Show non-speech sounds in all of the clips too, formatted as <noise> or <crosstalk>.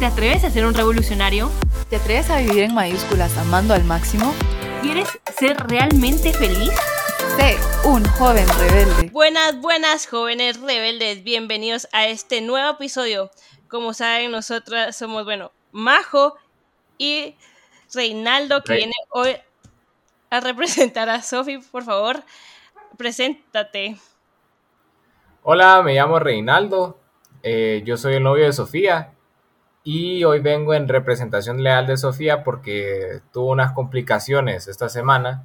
¿Te atreves a ser un revolucionario? ¿Te atreves a vivir en mayúsculas amando al máximo? ¿Quieres ser realmente feliz? Sé un joven rebelde. Buenas, buenas jóvenes rebeldes, bienvenidos a este nuevo episodio. Como saben, nosotras somos, bueno, Majo y Reinaldo, que Rey. viene hoy a representar a Sofi. Por favor, preséntate. Hola, me llamo Reinaldo, eh, yo soy el novio de Sofía y hoy vengo en representación leal de Sofía porque tuvo unas complicaciones esta semana,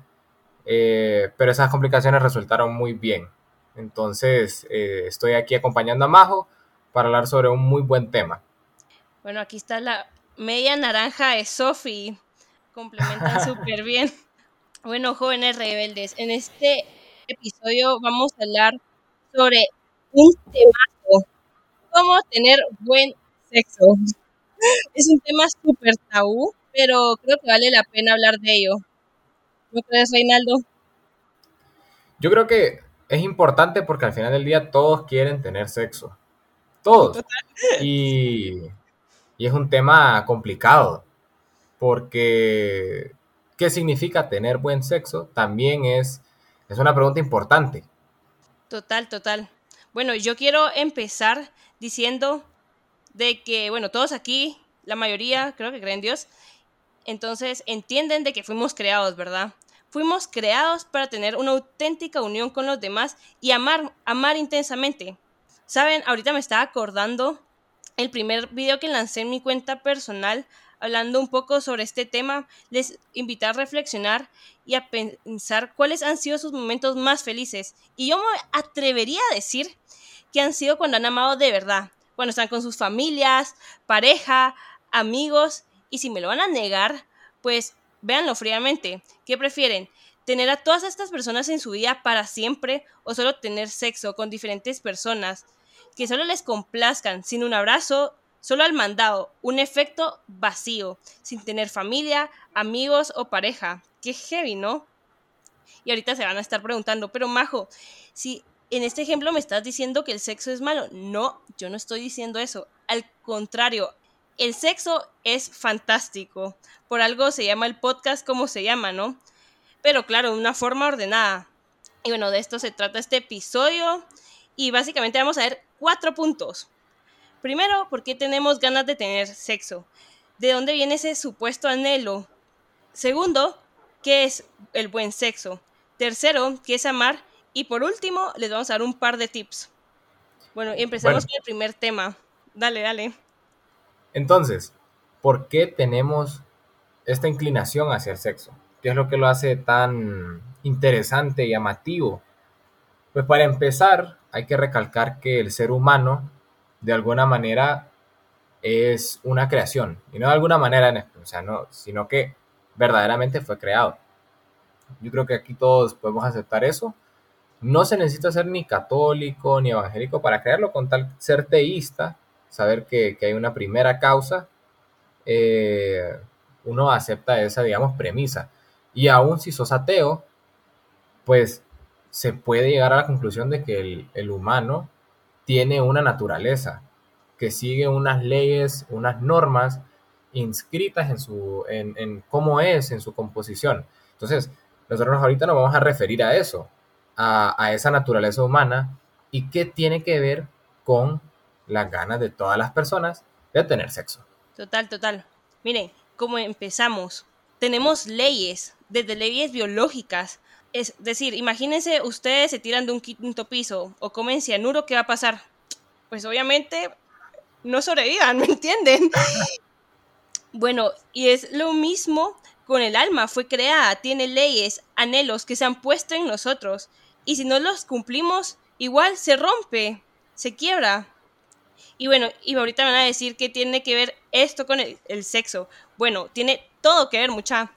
eh, pero esas complicaciones resultaron muy bien. Entonces, eh, estoy aquí acompañando a Majo para hablar sobre un muy buen tema. Bueno, aquí está la media naranja de Sofi. Complementan <laughs> súper bien. Bueno, jóvenes rebeldes, en este episodio vamos a hablar sobre un temazo. Cómo tener buen sexo. Es un tema súper tabú, pero creo que vale la pena hablar de ello. ¿No crees, Reinaldo? Yo creo que es importante porque al final del día todos quieren tener sexo. Todos. <laughs> Y, y es un tema complicado porque ¿qué significa tener buen sexo? También es, es una pregunta importante. Total, total. Bueno, yo quiero empezar diciendo de que, bueno, todos aquí, la mayoría creo que creen en Dios, entonces entienden de que fuimos creados, ¿verdad? Fuimos creados para tener una auténtica unión con los demás y amar, amar intensamente. Saben, ahorita me estaba acordando el primer video que lancé en mi cuenta personal hablando un poco sobre este tema, les invité a reflexionar y a pensar cuáles han sido sus momentos más felices. Y yo me atrevería a decir que han sido cuando han amado de verdad, cuando están con sus familias, pareja, amigos, y si me lo van a negar, pues véanlo fríamente. ¿Qué prefieren? ¿Tener a todas estas personas en su vida para siempre o solo tener sexo con diferentes personas que solo les complazcan sin un abrazo, solo al mandado, un efecto vacío, sin tener familia, amigos o pareja? Qué heavy, ¿no? Y ahorita se van a estar preguntando, pero Majo, si en este ejemplo me estás diciendo que el sexo es malo, no, yo no estoy diciendo eso. Al contrario, el sexo es fantástico. Por algo se llama el podcast como se llama, ¿no? Pero claro, de una forma ordenada. Y bueno, de esto se trata este episodio. Y básicamente vamos a ver cuatro puntos. Primero, ¿por qué tenemos ganas de tener sexo? ¿De dónde viene ese supuesto anhelo? Segundo, ¿qué es el buen sexo? Tercero, ¿qué es amar? Y por último, les vamos a dar un par de tips. Bueno, y empezamos Bueno. con el primer tema. Dale, dale. Entonces, ¿por qué tenemos esta inclinación hacia el sexo? ¿Qué es lo que lo hace tan interesante y llamativo? Pues para empezar, hay que recalcar que el ser humano, de alguna manera, es una creación. Y no de alguna manera, o sea, no, sino que verdaderamente fue creado. Yo creo que aquí todos podemos aceptar eso. No se necesita ser ni católico ni evangélico para creerlo, con tal ser teísta, saber que, que hay una primera causa, eh, uno acepta esa, digamos, premisa. Y aún si sos ateo, pues se puede llegar a la conclusión de que el, el humano tiene una naturaleza, que sigue unas leyes, unas normas inscritas en, su, en, en cómo es, en su composición. Entonces, nosotros ahorita nos vamos a referir a eso, a, esa naturaleza humana y qué tiene que ver con las ganas de todas las personas de tener sexo. Total, total. Miren, como empezamos, tenemos leyes, desde leyes biológicas. Es decir, imagínense ustedes se tiran de un quinto piso o comen cianuro, ¿qué va a pasar? Pues obviamente no sobrevivan, <laughs> ¿me entienden? Bueno, y es lo mismo con el alma, fue creada, tiene leyes, anhelos que se han puesto en nosotros. Y si no los cumplimos, igual se rompe, se quiebra. Y bueno, y ahorita me van a decir que tiene que ver esto con el, el sexo. Bueno, tiene todo que ver, mucha,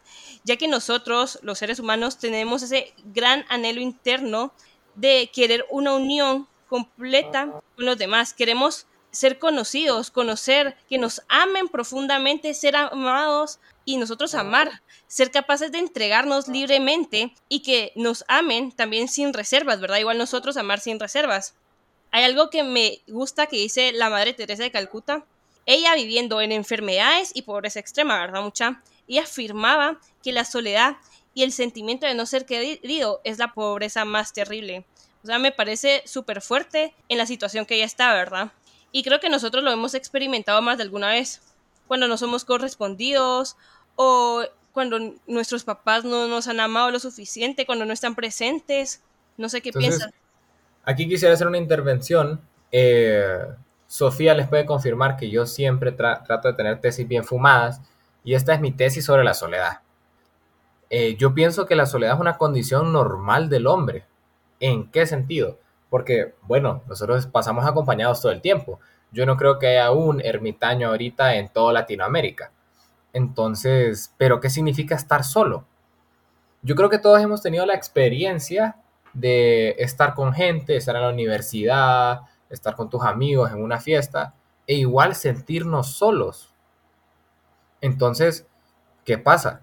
ya que nosotros, los seres humanos, tenemos ese gran anhelo interno de querer una unión completa con los demás. Queremos ser conocidos, conocer, que nos amen profundamente, ser amados y nosotros amar, ser capaces de entregarnos libremente y que nos amen también sin reservas, ¿verdad? Igual nosotros amar sin reservas. Hay algo que me gusta que dice la Madre Teresa de Calcuta, ella viviendo en enfermedades y pobreza extrema, ¿verdad, mucha? Ella afirmaba que la soledad y el sentimiento de no ser querido es la pobreza más terrible. O sea, me parece súper fuerte en la situación que ella está, ¿verdad? Y creo que nosotros lo hemos experimentado más de alguna vez, cuando no somos correspondidos o cuando nuestros papás no nos han amado lo suficiente, cuando no están presentes. No sé qué piensan. Aquí quisiera hacer una intervención. Eh, Sofía les puede confirmar que yo siempre trato de tener tesis bien fumadas y esta es mi tesis sobre la soledad. Eh, yo pienso que la soledad es una condición normal del hombre. ¿En qué sentido? Porque, bueno, nosotros pasamos acompañados todo el tiempo. Yo no creo que haya un ermitaño ahorita en toda Latinoamérica. Entonces, ¿pero qué significa estar solo? Yo creo que todos hemos tenido la experiencia de estar con gente, estar en la universidad, estar con tus amigos en una fiesta e igual sentirnos solos. Entonces, ¿qué pasa?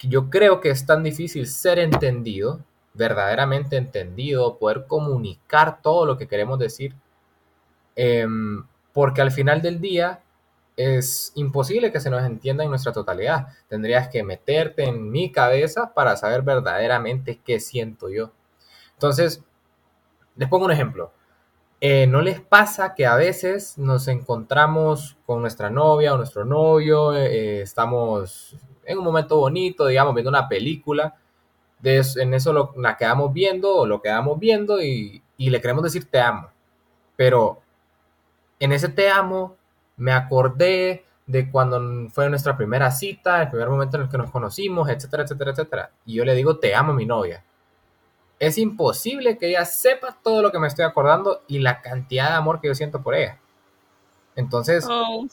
Yo creo que es tan difícil ser entendido, verdaderamente entendido, poder comunicar todo lo que queremos decir, em, porque al final del día es imposible que se nos entienda en nuestra totalidad. Tendrías que meterte en mi cabeza para saber verdaderamente qué siento yo. Entonces, les pongo un ejemplo. Eh, ¿No les pasa que a veces nos encontramos con nuestra novia o nuestro novio, eh, estamos en un momento bonito, digamos, viendo una película, en eso lo, la quedamos viendo o lo quedamos viendo y, y le queremos decir te amo, pero en ese te amo me acordé de cuando fue nuestra primera cita, el primer momento en el que nos conocimos, etcétera, etcétera, etcétera. Y yo le digo, te amo, mi novia es imposible que ella sepa todo lo que me estoy acordando y la cantidad de amor que yo siento por ella. Entonces, oh.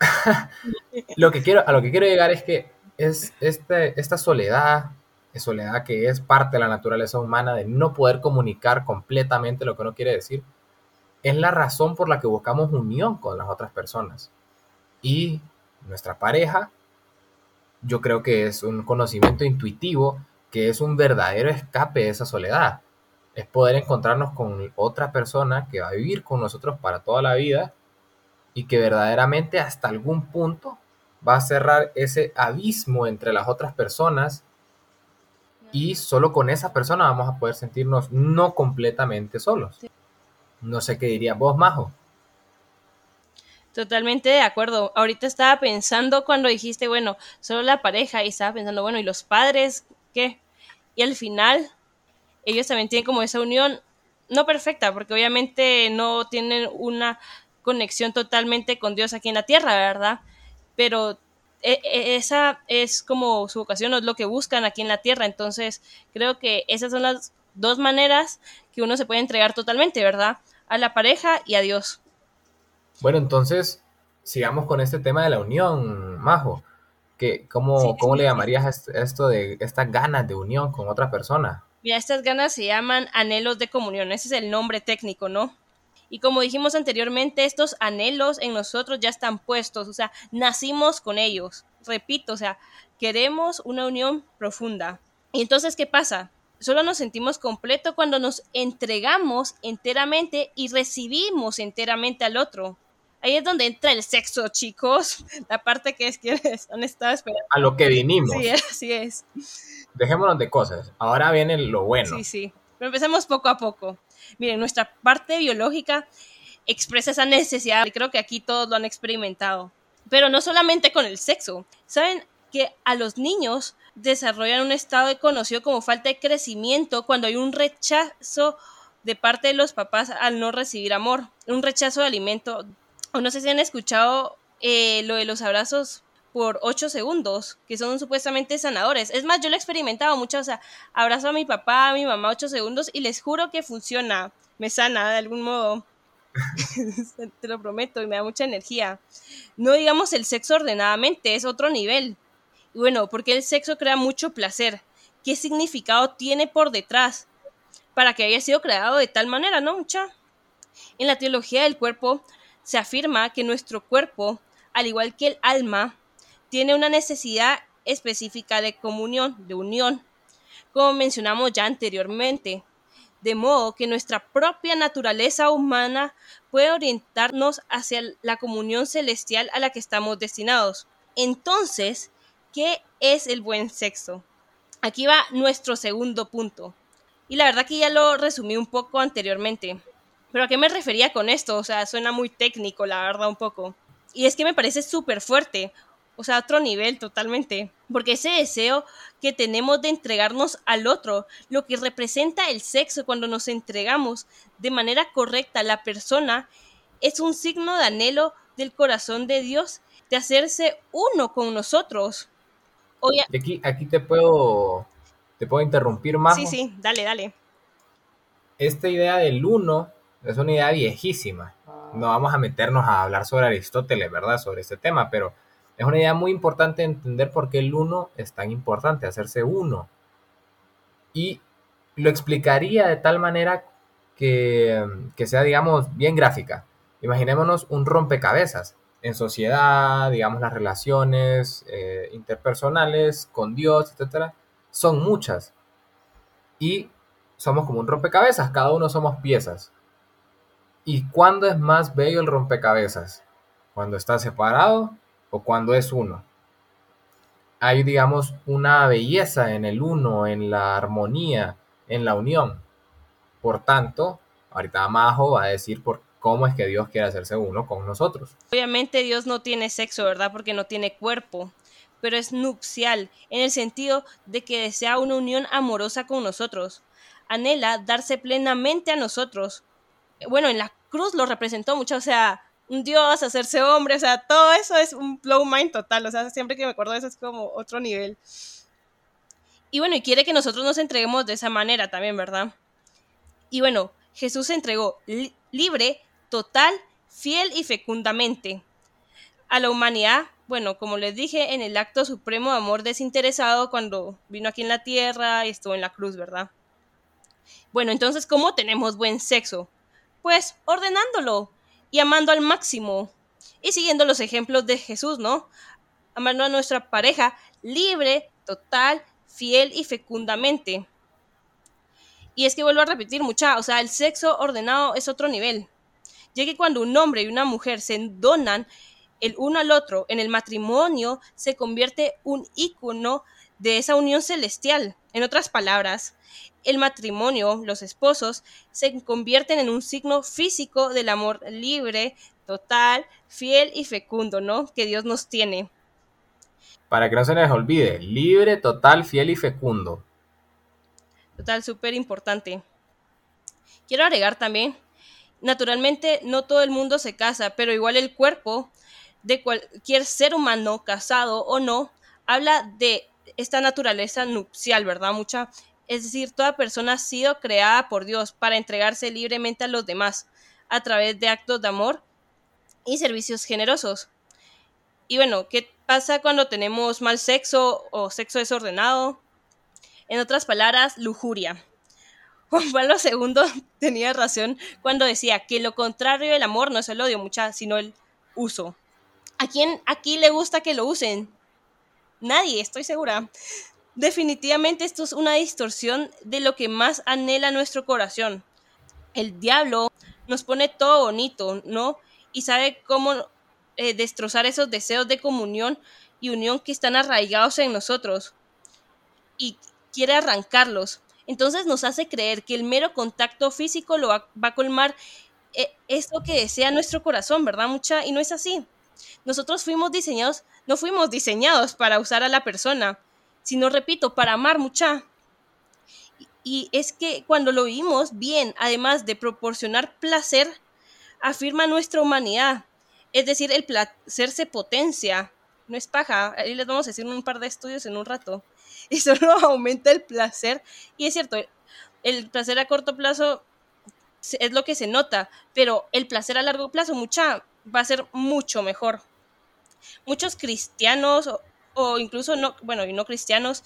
<laughs> lo que quiero, a lo que quiero llegar es que es este, esta soledad, soledad que es parte de la naturaleza humana de no poder comunicar completamente lo que uno quiere decir, es la razón por la que buscamos unión con las otras personas. Y nuestra pareja, yo creo que es un conocimiento intuitivo que es un verdadero escape de esa soledad. Es poder encontrarnos con otra persona que va a vivir con nosotros para toda la vida y que verdaderamente hasta algún punto va a cerrar ese abismo entre las otras personas y solo con esa persona vamos a poder sentirnos no completamente solos. No sé qué diría vos, Majo. Totalmente de acuerdo. Ahorita estaba pensando cuando dijiste, bueno, solo la pareja y estaba pensando, bueno, ¿y los padres qué? Y al final, ellos también tienen como esa unión, no perfecta, porque obviamente no tienen una conexión totalmente con Dios aquí en la tierra, ¿verdad? Pero e, e, esa es como su vocación, es lo que buscan aquí en la tierra. Entonces, creo que esas son las dos maneras que uno se puede entregar totalmente, ¿verdad? A la pareja y a Dios. Bueno, entonces, sigamos con este tema de la unión, Majo. ¿Cómo, ¿cómo le llamarías esto de estas ganas de unión con otra persona? Mira, estas ganas se llaman anhelos de comunión, ese es el nombre técnico, ¿no? Y como dijimos anteriormente, estos anhelos en nosotros ya están puestos, o sea, nacimos con ellos. Repito, o sea, queremos una unión profunda. Y entonces, ¿qué pasa? Solo nos sentimos completo cuando nos entregamos enteramente y recibimos enteramente al otro. Ahí es donde entra el sexo, chicos. <laughs> La parte que es que <laughs> han estado esperando. A lo que vinimos. Sí, así es. Dejémonos de cosas. Ahora viene lo bueno. Sí, sí. Pero empecemos poco a poco. Miren, nuestra parte biológica expresa esa necesidad y creo que aquí todos lo han experimentado. Pero no solamente con el sexo. ¿Saben que a los niños desarrollan un estado conocido como falta de crecimiento cuando hay un rechazo de parte de los papás al no recibir amor, un rechazo de alimento o no sé si han escuchado eh, lo de los abrazos por 8 segundos, que son supuestamente sanadores. Es más, yo lo he experimentado mucho, o sea, abrazo a mi papá, a mi mamá 8 segundos y les juro que funciona, me sana de algún modo. <laughs> Te lo prometo y me da mucha energía. No digamos el sexo ordenadamente, es otro nivel. Bueno, porque el sexo crea mucho placer. ¿Qué significado tiene por detrás? Para que haya sido creado de tal manera, ¿no, mucha? En la teología del cuerpo se afirma que nuestro cuerpo, al igual que el alma, tiene una necesidad específica de comunión, de unión, como mencionamos ya anteriormente. de modo que nuestra propia naturaleza humana puede orientarnos hacia la comunión celestial a la que estamos destinados. Entonces, ¿qué es el buen sexo? Aquí va nuestro segundo punto. Y la verdad que ya lo resumí un poco anteriormente. Pero ¿a qué me refería con esto? O sea, suena muy técnico, la verdad, un poco. Y es que me parece súper fuerte o sea, otro nivel totalmente. Porque ese deseo que tenemos de entregarnos al otro, lo que representa el sexo cuando nos entregamos de manera correcta a la persona, es un signo de anhelo del corazón de Dios de hacerse uno con nosotros. Aquí, aquí te puedo te puedo interrumpir más. Sí, sí, dale, dale. Esta idea del uno es una idea viejísima. No vamos a meternos a hablar sobre Aristóteles, ¿verdad? Sobre este tema, pero es una idea muy importante entender por qué el uno es tan importante, hacerse uno. Y lo explicaría de tal manera que, sea, digamos, bien gráfica. Imaginémonos un rompecabezas. En sociedad, digamos, las relaciones eh, interpersonales con Dios, etcétera, son muchas. Y somos como un rompecabezas, cada uno somos piezas. ¿Y cuándo es más bello el rompecabezas? Cuando está separado o cuando es uno. Hay, digamos, una belleza en el uno, en la armonía, en la unión. Por tanto, ahorita Majo va a decir por cómo es que Dios quiere hacerse uno con nosotros. Obviamente Dios no tiene sexo, ¿verdad? Porque no tiene cuerpo, pero es nupcial, en el sentido de que desea una unión amorosa con nosotros. Anhela darse plenamente a nosotros. Bueno, en la cruz lo representó mucho, o sea, un dios, hacerse hombre, o sea, todo eso es un blow mind total, o sea, siempre que me acuerdo de eso es como otro nivel. Y bueno, y quiere que nosotros nos entreguemos de esa manera también, ¿verdad? Y bueno, Jesús se entregó libre, total, fiel y fecundamente a la humanidad, bueno, como les dije, en el acto supremo de amor desinteresado cuando vino aquí en la tierra y estuvo en la cruz, ¿verdad? Bueno, entonces, ¿cómo tenemos buen sexo? Pues ordenándolo, y amando al máximo. Y siguiendo los ejemplos de Jesús, ¿no? Amando a nuestra pareja libre, total, fiel y fecundamente. Y es que vuelvo a repetir mucha, o sea, el sexo ordenado es otro nivel. Ya que cuando un hombre y una mujer se donan el uno al otro en el matrimonio, se convierte un ícono de esa unión celestial. En otras palabras, el matrimonio, los esposos, se convierten en un signo físico del amor libre, total, fiel y fecundo, ¿no? Que Dios nos tiene. Para que no se les olvide, libre, total, fiel y fecundo. Total, súper importante. Quiero agregar también, naturalmente no todo el mundo se casa, pero igual el cuerpo de cualquier ser humano, casado o no, habla de esta naturaleza nupcial, ¿verdad? Mucha es decir, toda persona ha sido creada por Dios para entregarse libremente a los demás a través de actos de amor y servicios generosos. Y bueno, ¿qué pasa cuando tenemos mal sexo o sexo desordenado? En otras palabras, lujuria. Juan Pablo II <laughs> tenía razón cuando decía que lo contrario del amor no es el odio, mucha, sino el uso. ¿A quién aquí le gusta que lo usen? Nadie, estoy segura. Definitivamente esto es una distorsión de lo que más anhela nuestro corazón. El diablo nos pone todo bonito, ¿no? Y sabe cómo eh, destrozar esos deseos de comunión y unión que están arraigados en nosotros. Y quiere arrancarlos. Entonces nos hace creer que el mero contacto físico lo va, a colmar eh, esto que desea nuestro corazón, ¿verdad? Mucha, y no es así. Nosotros fuimos diseñados, no fuimos diseñados para usar a la persona, sino, repito, para amar mucha. Y es que cuando lo vimos bien, además de proporcionar placer, afirma nuestra humanidad. Es decir, el placer se potencia, no es paja. Ahí les vamos a decir un par de estudios en un rato. Y <laughs> solo aumenta el placer. Y es cierto, el placer a corto plazo es lo que se nota, pero el placer a largo plazo, mucha, va a ser mucho mejor. Muchos cristianos o incluso no, bueno, y no cristianos,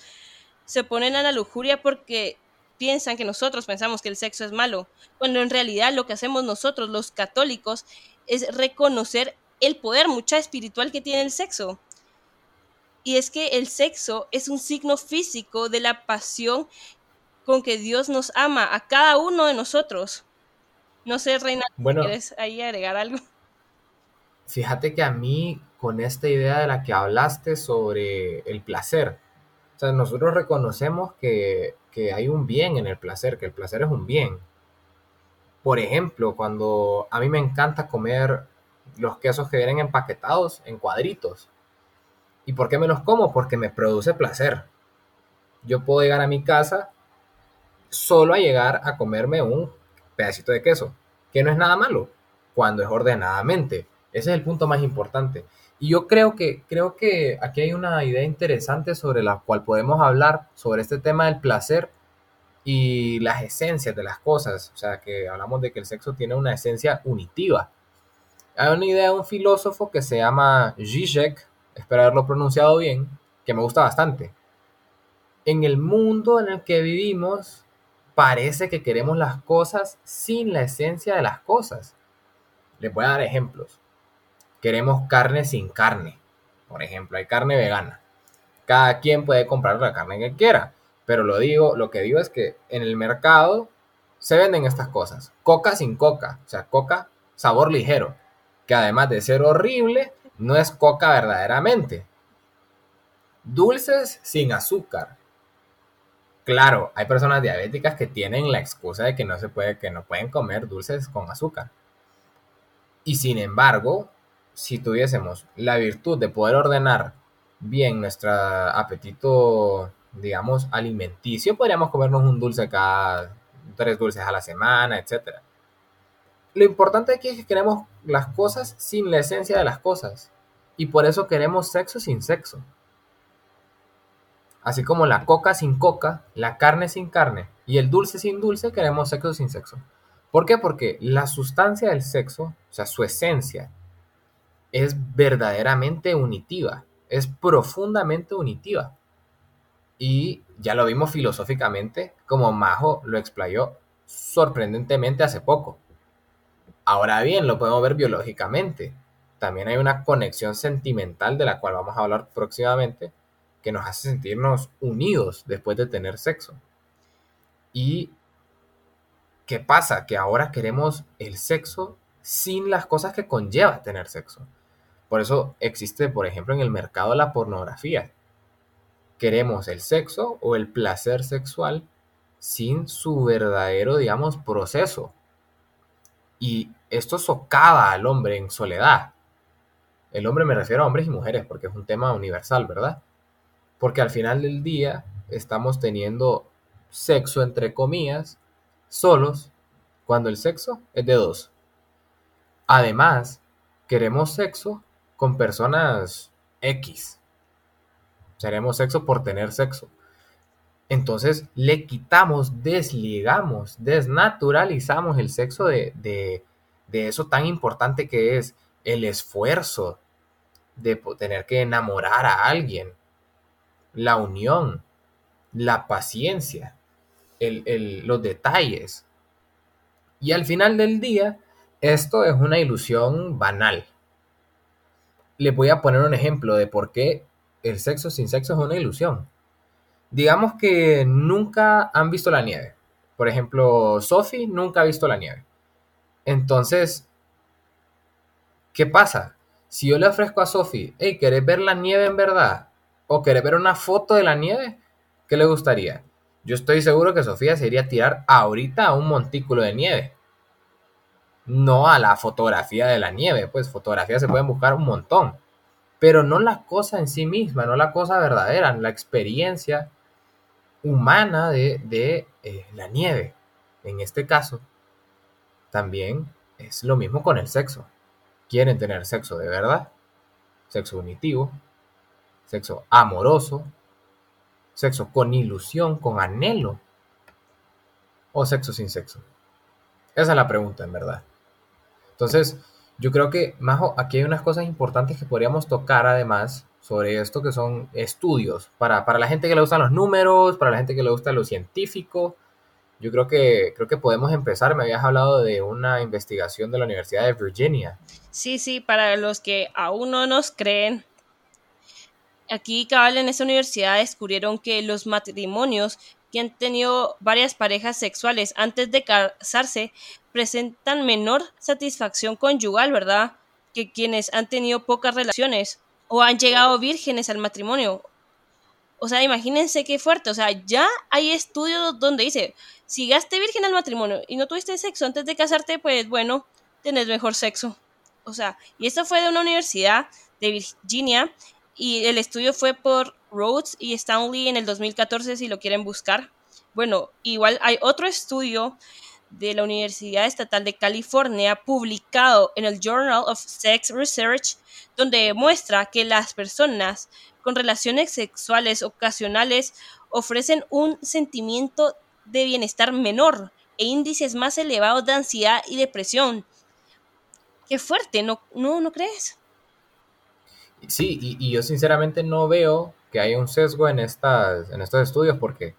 se oponen a la lujuria porque piensan que nosotros pensamos que el sexo es malo, cuando en realidad lo que hacemos nosotros, los católicos, es reconocer el poder mucha espiritual que tiene el sexo. Y es que el sexo es un signo físico de la pasión con que Dios nos ama a cada uno de nosotros. No sé, Reina, Bueno. ¿quieres ahí agregar algo? Fíjate que a mí, con esta idea de la que hablaste sobre el placer, o sea, nosotros reconocemos que, que hay un bien en el placer, que el placer es un bien. Por ejemplo, cuando a mí me encanta comer los quesos que vienen empaquetados en cuadritos. ¿Y por qué me los como? Porque me produce placer. Yo puedo llegar a mi casa solo a llegar a comerme un pedacito de queso, que no es nada malo, cuando es ordenadamente. Ese es el punto más importante. Y yo creo que, creo que aquí hay una idea interesante sobre la cual podemos hablar, sobre este tema del placer y las esencias de las cosas. O sea, que hablamos de que el sexo tiene una esencia unitiva. Hay una idea de un filósofo que se llama Zizek, espero haberlo pronunciado bien, que me gusta bastante. En el mundo en el que vivimos, parece que queremos las cosas sin la esencia de las cosas. Les voy a dar ejemplos. Queremos carne sin carne. Por ejemplo, hay carne vegana. Cada quien puede comprar la carne que quiera. Pero lo digo, lo que digo es que en el mercado se venden estas cosas. Coca sin coca. O sea, coca sabor ligero. Que además de ser horrible, no es coca verdaderamente. Dulces sin azúcar. Claro, hay personas diabéticas que tienen la excusa de que no se puede, que no pueden comer dulces con azúcar. Y sin embargo, si tuviésemos la virtud de poder ordenar bien nuestro apetito, digamos, alimenticio, podríamos comernos un dulce cada tres dulces a la semana, etc. Lo importante aquí es que queremos las cosas sin la esencia de las cosas. Y por eso queremos sexo sin sexo. Así como la coca sin coca, la carne sin carne y el dulce sin dulce, queremos sexo sin sexo. ¿Por qué? Porque la sustancia del sexo, o sea, su esencia, es verdaderamente unitiva, es profundamente unitiva. Y ya lo vimos filosóficamente, como Majo lo explayó sorprendentemente hace poco. Ahora bien, lo podemos ver biológicamente. También hay una conexión sentimental de la cual vamos a hablar próximamente, que nos hace sentirnos unidos después de tener sexo. Y ¿qué pasa? Que ahora queremos el sexo sin las cosas que conlleva tener sexo. Por eso existe, por ejemplo, en el mercado la pornografía. Queremos el sexo o el placer sexual sin su verdadero, digamos, proceso. Y esto socava al hombre en soledad. El hombre me refiero a hombres y mujeres porque es un tema universal, ¿verdad? Porque al final del día estamos teniendo sexo, entre comillas, solos, cuando el sexo es de dos. Además, queremos sexo con personas X. Queremos sexo por tener sexo. Entonces le quitamos, desligamos, desnaturalizamos el sexo de, de, de eso tan importante que es el esfuerzo de tener que enamorar a alguien, la unión, la paciencia, el, el, los detalles. Y al final del día, esto es una ilusión banal. Le voy a poner un ejemplo de por qué el sexo sin sexo es una ilusión. Digamos que nunca han visto la nieve. Por ejemplo, Sophie nunca ha visto la nieve. Entonces, ¿qué pasa? Si yo le ofrezco a Sophie, hey, ¿querés ver la nieve en verdad? ¿O querés ver una foto de la nieve? ¿Qué le gustaría? Yo estoy seguro que Sofía se iría a tirar ahorita a un montículo de nieve. No a la fotografía de la nieve, pues fotografías se pueden buscar un montón. Pero no la cosa en sí misma, no la cosa verdadera, la experiencia humana de, de eh, la nieve. En este caso, también es lo mismo con el sexo. Quieren tener sexo de verdad, sexo unitivo, sexo amoroso, sexo con ilusión, con anhelo, o sexo sin sexo. Esa es la pregunta, en verdad. Entonces, yo creo que, Majo, aquí hay unas cosas importantes que podríamos tocar además sobre esto que son estudios, para, para la gente que le gustan los números, para la gente que le gusta lo científico. Yo creo que, creo que podemos empezar. Me habías hablado de una investigación de la Universidad de Virginia. Sí, sí, para los que aún no nos creen, aquí cabal en esta universidad descubrieron que los matrimonios que han tenido varias parejas sexuales antes de casarse presentan menor satisfacción conyugal, ¿verdad? Que quienes han tenido pocas relaciones o han llegado vírgenes al matrimonio. O sea, imagínense qué fuerte. O sea, ya hay estudios donde dice, si llegaste virgen al matrimonio y no tuviste sexo antes de casarte, pues bueno, tenés mejor sexo. O sea, y esto fue de una universidad de Virginia y el estudio fue por Rhodes y Stanley en el 2014 si lo quieren buscar. Bueno, igual hay otro estudio de la Universidad Estatal de California publicado en el Journal of Sex Research donde demuestra que las personas con relaciones sexuales ocasionales ofrecen un sentimiento de bienestar menor e índices más elevados de ansiedad y depresión. Qué fuerte, ¿no, no, ¿no crees? Sí, y, yo sinceramente no veo que haya un sesgo en, estas, en estos estudios porque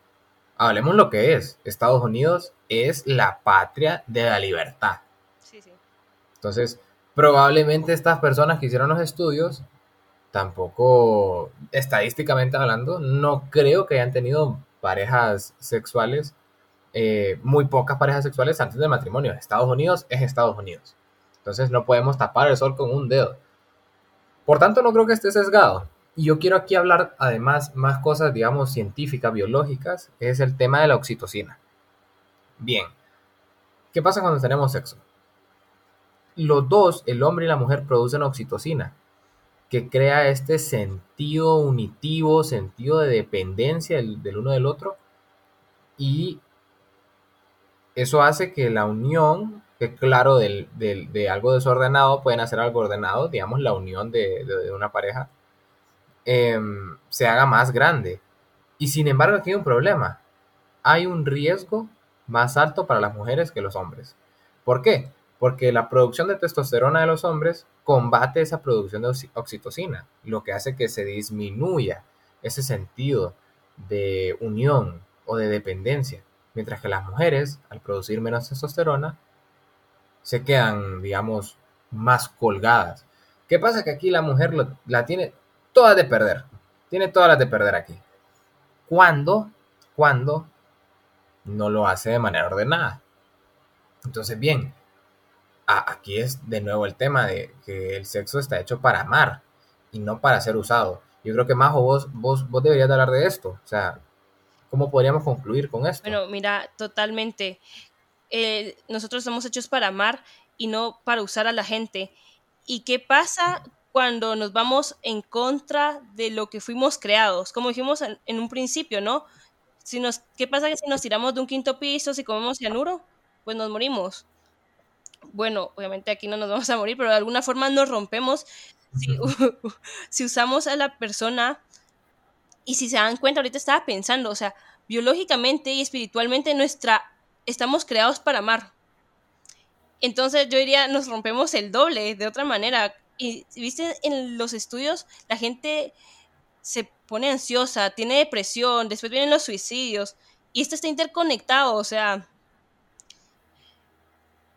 hablemos lo que es. Estados Unidos es la patria de la libertad. Sí, sí. Entonces, probablemente estas personas que hicieron los estudios, tampoco, estadísticamente hablando, no creo que hayan tenido parejas sexuales, eh, muy pocas parejas sexuales antes del matrimonio. Estados Unidos es Estados Unidos. Entonces no podemos tapar el sol con un dedo. Por tanto, no creo que esté sesgado. Y yo quiero aquí hablar además más cosas, digamos, científicas, biológicas, que es el tema de la oxitocina. Bien, ¿qué pasa cuando tenemos sexo? Los dos, el hombre y la mujer, producen oxitocina, que crea este sentido unitivo, sentido de dependencia del, del uno del otro, y eso hace que la unión que claro, de algo desordenado pueden hacer algo ordenado, digamos, la unión de, una pareja, em, se haga más grande. Y sin embargo, aquí hay un problema. Hay un riesgo más alto para las mujeres que los hombres. ¿Por qué? Porque la producción de testosterona de los hombres combate esa producción de oxitocina, lo que hace que se disminuya ese sentido de unión o de dependencia. Mientras que las mujeres, al producir menos testosterona, se quedan, digamos, más colgadas. ¿Qué pasa? Que aquí la mujer la tiene toda de perder. Tiene todas las de perder aquí. ¿Cuándo? Cuando no lo hace de manera ordenada. Entonces, bien, aquí es de nuevo el tema de que el sexo está hecho para amar y no para ser usado. Yo creo que Majo, vos, vos, vos deberías hablar de esto. O sea, ¿cómo podríamos concluir con esto? Bueno, mira, totalmente. Eh, nosotros somos hechos para amar y no para usar a la gente. ¿Y qué pasa cuando nos vamos en contra de lo que fuimos creados? Como dijimos en, un principio, ¿no? Si nos, ¿Qué pasa si nos tiramos de un quinto piso, si comemos cianuro? Pues nos morimos. Bueno, obviamente aquí no nos vamos a morir, pero de alguna forma nos rompemos si, <laughs> si usamos a la persona y si se dan cuenta, ahorita estaba pensando, o sea, biológicamente y espiritualmente nuestra estamos creados para amar. Entonces yo diría, nos rompemos el doble de otra manera. Y viste en los estudios, la gente se pone ansiosa, tiene depresión, después vienen los suicidios. Y esto está interconectado, o sea.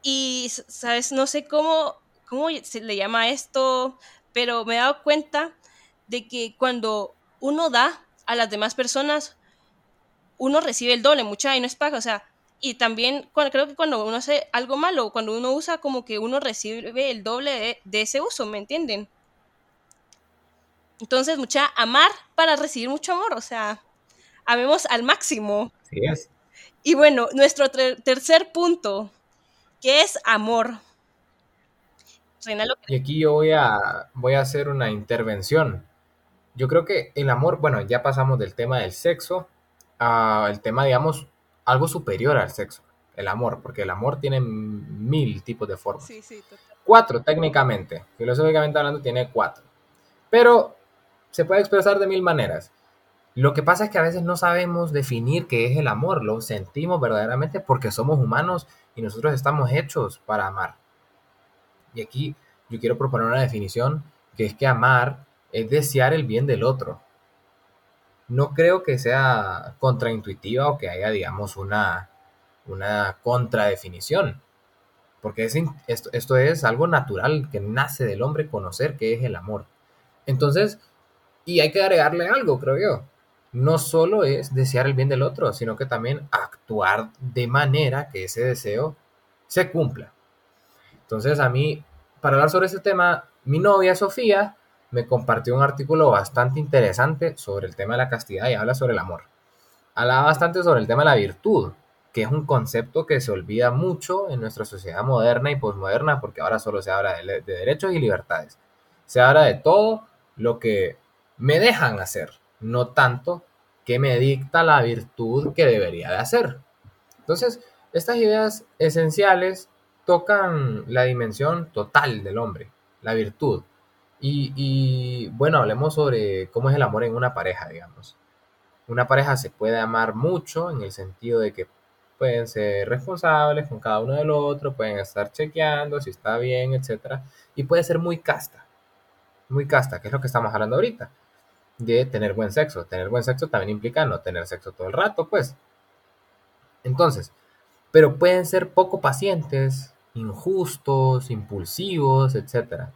Y, ¿sabes? No sé cómo, cómo se le llama esto, pero me he dado cuenta de que cuando uno da a las demás personas, uno recibe el doble, mucha y no es paga. O sea, y también creo que cuando uno hace algo malo, cuando uno usa como que uno recibe el doble de, ese uso, ¿me entienden? Entonces, mucha amar para recibir mucho amor, o sea, amemos al máximo. Sí es. Y bueno, nuestro tercer punto, que es amor. Y aquí yo voy a, voy a hacer una intervención. Yo creo que el amor, bueno, ya pasamos del tema del sexo al tema, digamos, algo superior al sexo, el amor, porque el amor tiene mil tipos de formas. Sí, sí, cuatro técnicamente, filosóficamente hablando tiene cuatro, pero se puede expresar de mil maneras. Lo que pasa es que a veces no sabemos definir qué es el amor, lo sentimos verdaderamente porque somos humanos y nosotros estamos hechos para amar. Y aquí yo quiero proponer una definición que es que amar es desear el bien del otro no creo que sea contraintuitiva o que haya, digamos, una, una contradefinición. Porque esto, esto es algo natural que nace del hombre conocer qué es el amor. Entonces, y hay que agregarle algo, creo yo. No solo es desear el bien del otro, sino que también actuar de manera que ese deseo se cumpla. Entonces a mí, para hablar sobre ese tema, mi novia Sofía me compartió un artículo bastante interesante sobre el tema de la castidad y habla sobre el amor. Habla bastante sobre el tema de la virtud, que es un concepto que se olvida mucho en nuestra sociedad moderna y posmoderna, porque ahora solo se habla de derechos y libertades. Se habla de todo lo que me dejan hacer, no tanto que me dicta la virtud que debería de hacer. Entonces, estas ideas esenciales tocan la dimensión total del hombre, la virtud. Y, bueno, hablemos sobre cómo es el amor en una pareja, digamos. Una pareja se puede amar mucho en el sentido de que pueden ser responsables con cada uno del otro, pueden estar chequeando si está bien, etc. Y puede ser muy casta, muy casta, que es lo que estamos hablando ahorita, de tener buen sexo. Tener buen sexo también implica no tener sexo todo el rato, pues. Entonces, pero pueden ser poco pacientes, injustos, impulsivos, etc.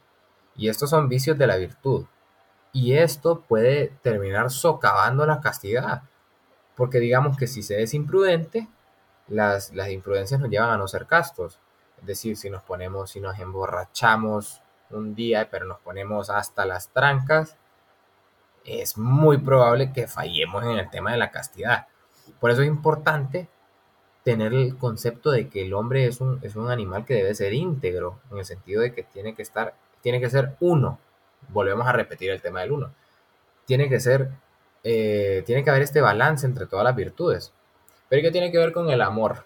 Y estos son vicios de la virtud. Y esto puede terminar socavando la castidad. Porque digamos que si se es imprudente, las, las imprudencias nos llevan a no ser castos. Es decir, si nos ponemos, si nos emborrachamos un día, pero nos ponemos hasta las trancas, es muy probable que fallemos en el tema de la castidad. Por eso es importante tener el concepto de que el hombre es un, es un animal que debe ser íntegro, en el sentido de que tiene que estar, tiene que ser uno. Volvemos a repetir el tema del uno. Tiene que ser, eh, tiene que haber este balance entre todas las virtudes. Pero ¿qué tiene que ver con el amor?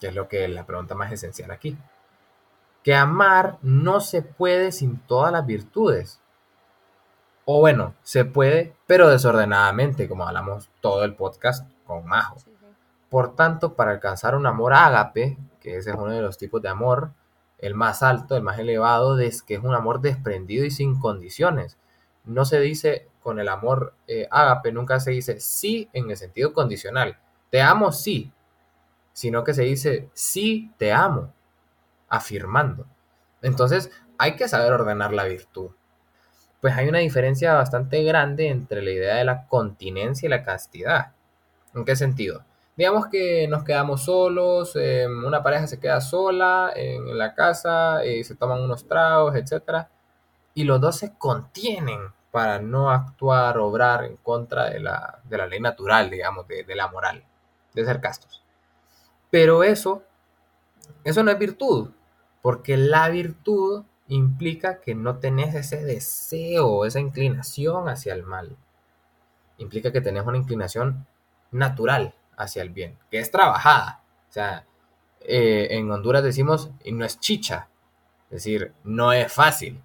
Que es lo que es la pregunta más esencial aquí. Que amar no se puede sin todas las virtudes. O bueno, se puede, pero desordenadamente, como hablamos todo el podcast con Majo. Por tanto, para alcanzar un amor ágape, que ese es uno de los tipos de amor, el más alto, el más elevado, es que es un amor desprendido y sin condiciones. No se dice con el amor eh, ágape, nunca se dice sí en el sentido condicional. Te amo, sí. Sino que se dice sí, te amo, afirmando. Entonces, hay que saber ordenar la virtud. Pues hay una diferencia bastante grande entre la idea de la continencia y la castidad. ¿En qué sentido? digamos que nos quedamos solos, em, una pareja se queda sola en la casa, y se toman unos tragos, etc. Y los dos se contienen para no actuar, obrar en contra de la, ley natural, digamos, de, de, la moral, de ser castos. Pero eso, eso no es virtud, porque la virtud implica que no tenés ese deseo, esa inclinación hacia el mal. Implica que tenés una inclinación natural, hacia el bien, que es trabajada. O sea, eh, en Honduras decimos, y no es chicha, es decir, no es fácil.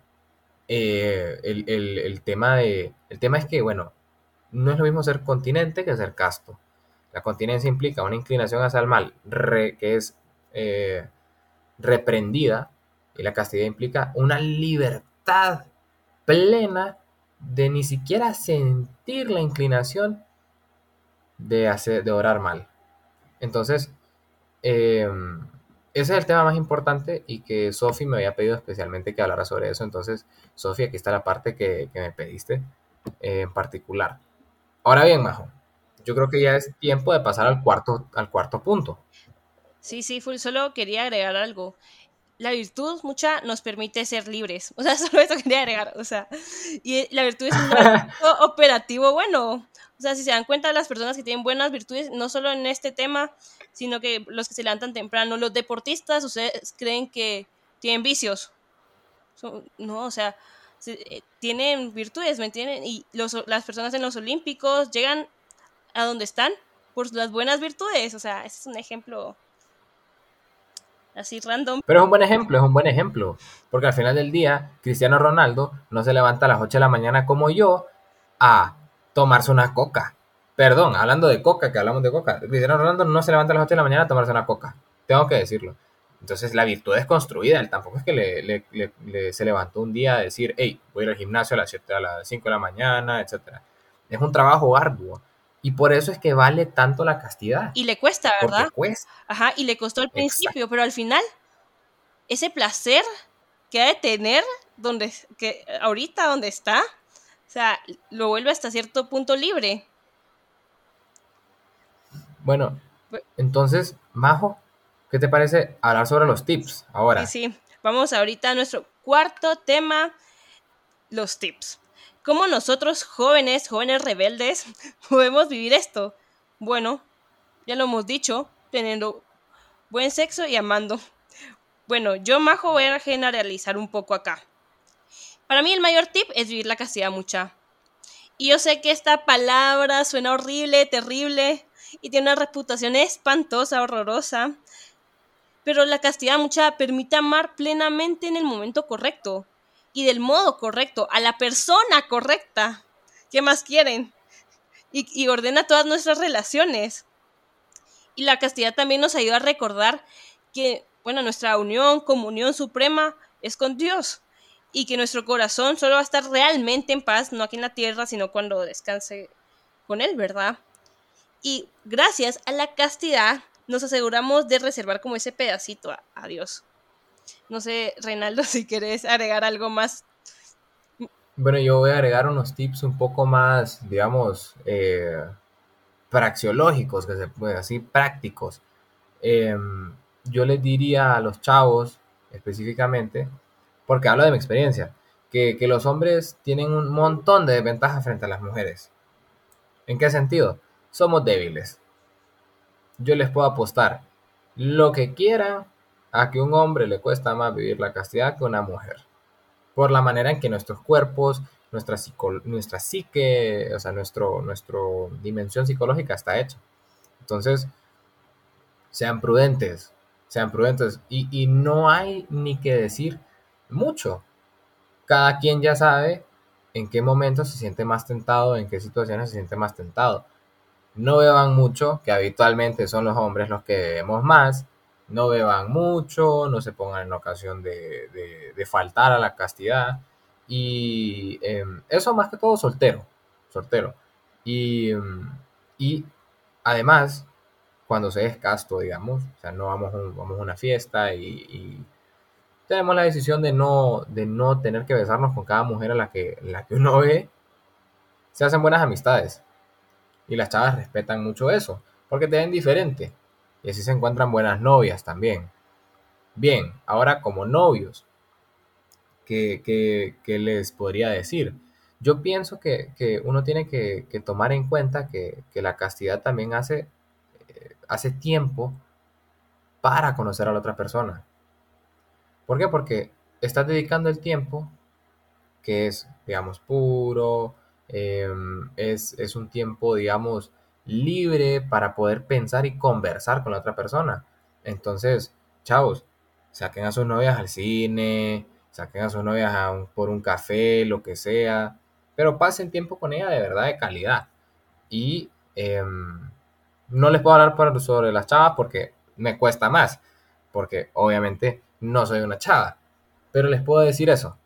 Eh, el, tema de, el tema es que, bueno, no es lo mismo ser continente que ser casto. La continencia implica una inclinación hacia el mal que es eh, reprendida y la castidad implica una libertad plena de ni siquiera sentir la inclinación de, hacer, de orar mal. Entonces, em, ese es el tema más importante y que Sofi me había pedido especialmente que hablara sobre eso. Entonces, Sofi, aquí está la parte que, me pediste eh, en particular. Ahora bien, Majo, yo creo que ya es tiempo de pasar al cuarto, al cuarto punto. Sí, sí, Full, solo quería agregar algo. La virtud, mucha, nos permite ser libres. <laughs> O sea, solo eso quería agregar. O sea, y la virtud es un <laughs> operativo bueno. O sea, si se dan cuenta las personas que tienen buenas virtudes, no solo en este tema, sino que los que se levantan temprano, los deportistas, ustedes creen que tienen vicios. no, o sea, eh, tienen virtudes, ¿me entienden? Y las personas en los Olímpicos llegan a donde están por las buenas virtudes. O sea, ese es un ejemplo así random. Pero es un buen ejemplo, es un buen ejemplo. Porque al final del día, Cristiano Ronaldo no se levanta a las 8 de la mañana como yo a tomarse una coca. Perdón, hablando de coca, que hablamos de coca. Cristiano Ronaldo no se levanta a las 8 de la mañana a tomarse una coca. Tengo que decirlo. Entonces la virtud es construida. Él tampoco es que le, se levantó un día a decir, hey, voy a ir al gimnasio a las, 7, a las 5 de la mañana, etc. Es un trabajo arduo. Y por eso es que vale tanto la castidad. Y le cuesta, ¿verdad? cuesta. Ajá, y le costó al principio, pero al final, ese placer que ha de tener donde, que ahorita donde está, o sea, lo vuelve hasta cierto punto libre. Bueno, Bu- entonces, Majo, ¿qué te parece hablar sobre los tips ahora? Sí, sí. Vamos ahorita a nuestro cuarto tema, los tips. ¿Cómo nosotros jóvenes, jóvenes rebeldes, <laughs> podemos vivir esto? Bueno, ya lo hemos dicho, teniendo buen sexo y amando. Bueno, yo, Majo, voy a generalizar un poco acá. Para mí el mayor tip es vivir la castidad mucha. Y yo sé que esta palabra suena horrible, terrible, y tiene una reputación espantosa, horrorosa. Pero la castidad mucha permite amar plenamente en el momento correcto y del modo correcto, a la persona correcta. ¿Qué más quieren? Y, ordena todas nuestras relaciones. Y la castidad también nos ayuda a recordar que, bueno, nuestra unión, comunión suprema es con Dios. Y que nuestro corazón solo va a estar realmente en paz, no aquí en la tierra, sino cuando descanse con Él, ¿verdad? Y gracias a la castidad nos aseguramos de reservar como ese pedacito a Dios. No sé, Reinaldo, <laughs> si quieres agregar algo más. Bueno, yo voy a agregar unos tips un poco más, digamos, eh, que se puede así, prácticos. Em, yo les diría a los chavos, específicamente, porque hablo de mi experiencia, que, que los hombres tienen un montón de desventajas frente a las mujeres. ¿En qué sentido? Somos débiles. Yo les puedo apostar lo que quieran a que un hombre le cuesta más vivir la castidad que una mujer. Por la manera en que nuestros cuerpos, nuestra, psico- nuestra psique, o sea, nuestro, nuestro dimensión psicológica está hecha. Entonces, sean prudentes, sean prudentes. Y, y no hay ni que decir mucho. Cada quien ya sabe en qué momento se siente más tentado, en qué situaciones se siente más tentado. No beban mucho, que habitualmente son los hombres los que bebemos más. No beban mucho, no se pongan en ocasión de, de- faltar a la castidad. Y em, eso más que todo soltero, soltero. Y, em, y además, cuando se es casto, digamos, o sea, no vamos a, un- vamos a una fiesta y, y tenemos la decisión de no, de no tener que besarnos con cada mujer a la que, la que uno ve, se hacen buenas amistades. Y las chavas respetan mucho eso, porque te ven diferente. Y así se encuentran buenas novias también. Bien, ahora como novios, ¿qué, qué- qué les podría decir? Yo pienso que, que uno tiene que, tomar en cuenta que, que la castidad también hace, eh, hace tiempo para conocer a la otra persona. ¿Por qué? Porque estás dedicando el tiempo que es, digamos, puro, em, es, es un tiempo, digamos, libre para poder pensar y conversar con la otra persona. Entonces, chavos, saquen a sus novias al cine, saquen a sus novias a un- por un café, lo que sea, pero pasen tiempo con ella de verdad de calidad. Y em, no les puedo hablar por- sobre las chavas porque me cuesta más, porque obviamente no soy una chava, pero les puedo decir eso.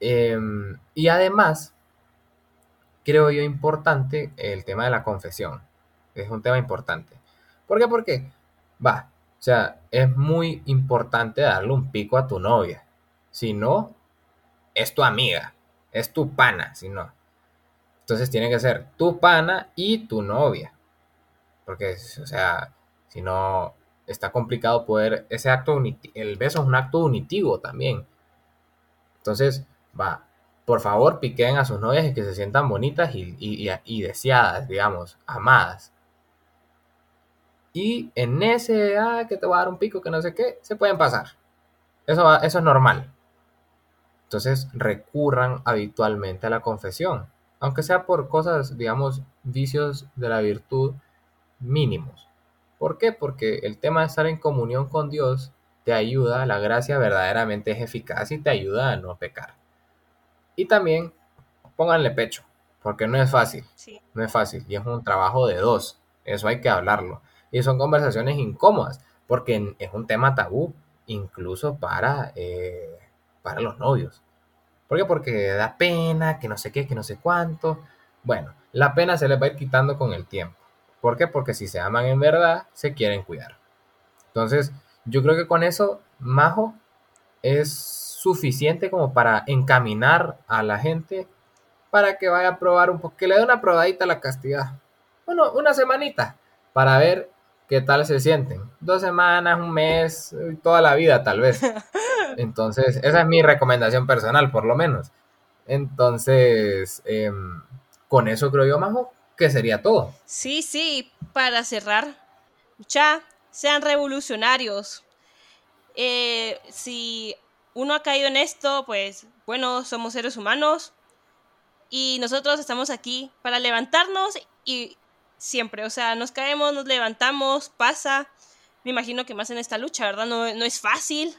Em, y además, creo yo importante el tema de la confesión. Es un tema importante. ¿Por qué? Porque, va, o sea, es muy importante darle un pico a tu novia. Si no, es tu amiga, es tu pana, si no. Entonces tiene que ser tu pana y tu novia. Porque, o sea, si no, está complicado poder, ese acto, el beso es un acto unitivo también. Entonces, va, por favor, piquen a sus novias y que se sientan bonitas y- y deseadas, digamos, amadas. Y en ese, ah, que te va a dar un pico, que no sé qué, se pueden pasar. Eso, va- eso es normal. Entonces, recurran habitualmente a la confesión, aunque sea por cosas, digamos, vicios de la virtud mínimos. ¿Por qué? Porque el tema de estar en comunión con Dios te ayuda, la gracia verdaderamente es eficaz y te ayuda a no pecar. Y también pónganle pecho, porque no es fácil, Sí. no es fácil y es un trabajo de dos, eso hay que hablarlo. Y son conversaciones incómodas, porque es un tema tabú, incluso para, eh, para los novios. ¿Por qué? Porque da pena, que no sé qué, que no sé cuánto. Bueno, la pena se les va a ir quitando con el tiempo. ¿Por qué? Porque si se aman en verdad, se quieren cuidar. Entonces, yo creo que con eso, Majo, es suficiente como para encaminar a la gente para que vaya a probar un poco, que le dé una probadita a la castidad. Bueno, una semanita para ver ¿qué tal se sienten? Dos semanas, un mes, toda la vida tal vez. <laughs> Entonces, esa es mi recomendación personal, por lo menos. Entonces, em, con eso creo yo, Majo, que sería todo. Sí, sí, para cerrar, ya sean revolucionarios. Eh, si uno ha caído en esto, pues bueno, somos seres humanos y nosotros estamos aquí para levantarnos y siempre, o sea, nos caemos, nos levantamos, pasa. Me imagino que más en esta lucha, ¿verdad? No, no es fácil.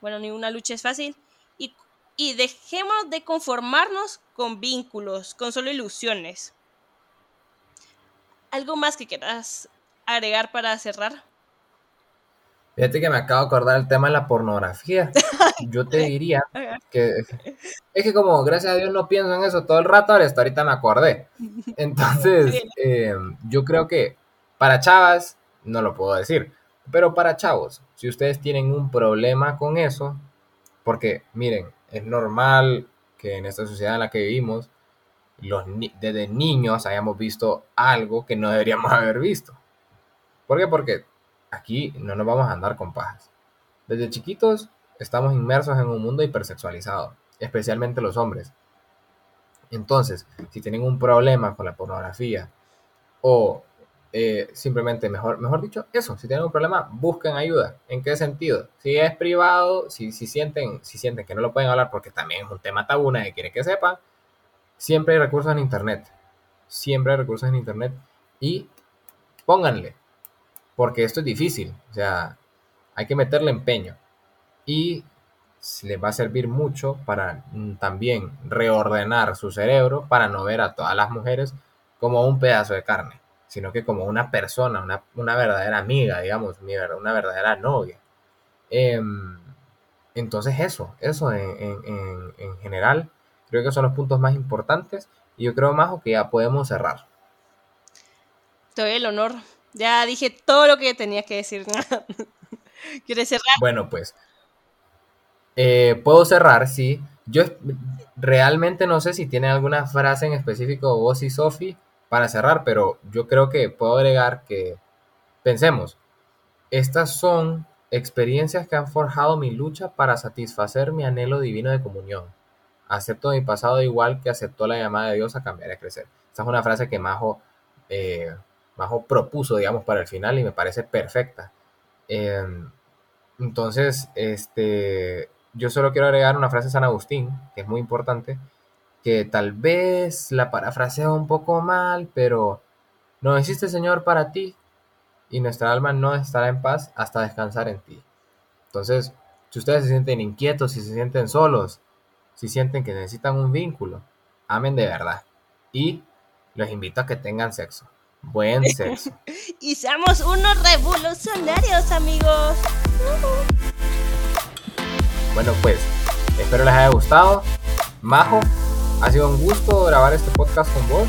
Bueno, ninguna lucha es fácil. Y, y dejemos de conformarnos con vínculos, con solo ilusiones. ¿Algo más que quieras agregar para cerrar? Fíjate que me acabo de acordar el tema de la pornografía. <laughs> Yo te diría que es que como gracias a Dios no pienso en eso todo el rato, hasta ahorita me acordé. <laughs> Entonces, eh, yo creo que para chavas, no lo puedo decir, pero para chavos, si ustedes tienen un problema con eso, porque miren, es normal que en esta sociedad en la que vivimos, los desde niños hayamos visto algo que no deberíamos <laughs> haber visto. ¿Por qué? Porque aquí no nos vamos a andar con pajas. Desde chiquitos estamos inmersos en un mundo hipersexualizado, especialmente los hombres. Entonces, si tienen un problema con la pornografía o eh, simplemente, mejor, mejor dicho, eso, si tienen un problema, busquen ayuda. ¿En qué sentido? Si es privado, si, si, sienten, si sienten que no lo pueden hablar porque también es un tema tabú, nadie quiere que sepan, siempre hay recursos en Internet. Siempre hay recursos en Internet y pónganle, porque esto es difícil, o sea, hay que meterle empeño y les va a servir mucho para mm, también reordenar su cerebro para no ver a todas las mujeres como un pedazo de carne, sino que como una persona, una, verdadera amiga, digamos, una verdadera novia. Em, entonces eso, eso en, en, general, creo que son los puntos más importantes y yo creo, Majo, que ya podemos cerrar. Te doy el honor ya dije todo lo que tenía que decir. <laughs> ¿Quieres cerrar? Bueno, pues. Eh, puedo cerrar, sí. Yo realmente no sé si tiene alguna frase en específico vos y Sofi para cerrar, pero yo creo que puedo agregar que pensemos, estas son experiencias que han forjado mi lucha para satisfacer mi anhelo divino de comunión. Acepto mi pasado igual que aceptó la llamada de Dios a cambiar y a crecer. Esta es una frase que Majo eh, Majo propuso, digamos, para el final y me parece perfecta. Em, entonces, este, yo solo quiero agregar una frase de San Agustín, que es muy importante, que tal vez la parafraseo un poco mal, pero no existe Señor para ti y nuestra alma no estará en paz hasta descansar en ti. Entonces, si ustedes se sienten inquietos, si se sienten solos, si sienten que necesitan un vínculo, amen de verdad. Y los invito a que tengan sexo. Buen <laughs> sexo. y seamos unos revolucionarios, amigos. Bueno, pues, espero les haya gustado. Majo, ha sido un gusto grabar este podcast con vos.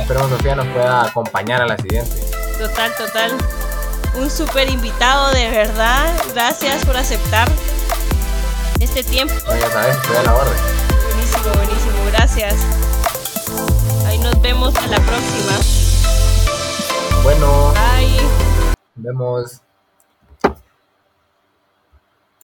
Espero que Sofía nos pueda acompañar a la siguiente. Total, total. Un súper invitado, de verdad. Gracias por aceptar este tiempo. ya sabes, estoy a la orden. Buenísimo, buenísimo. Gracias nos vemos a la próxima. Bueno. Bye. Nos vemos.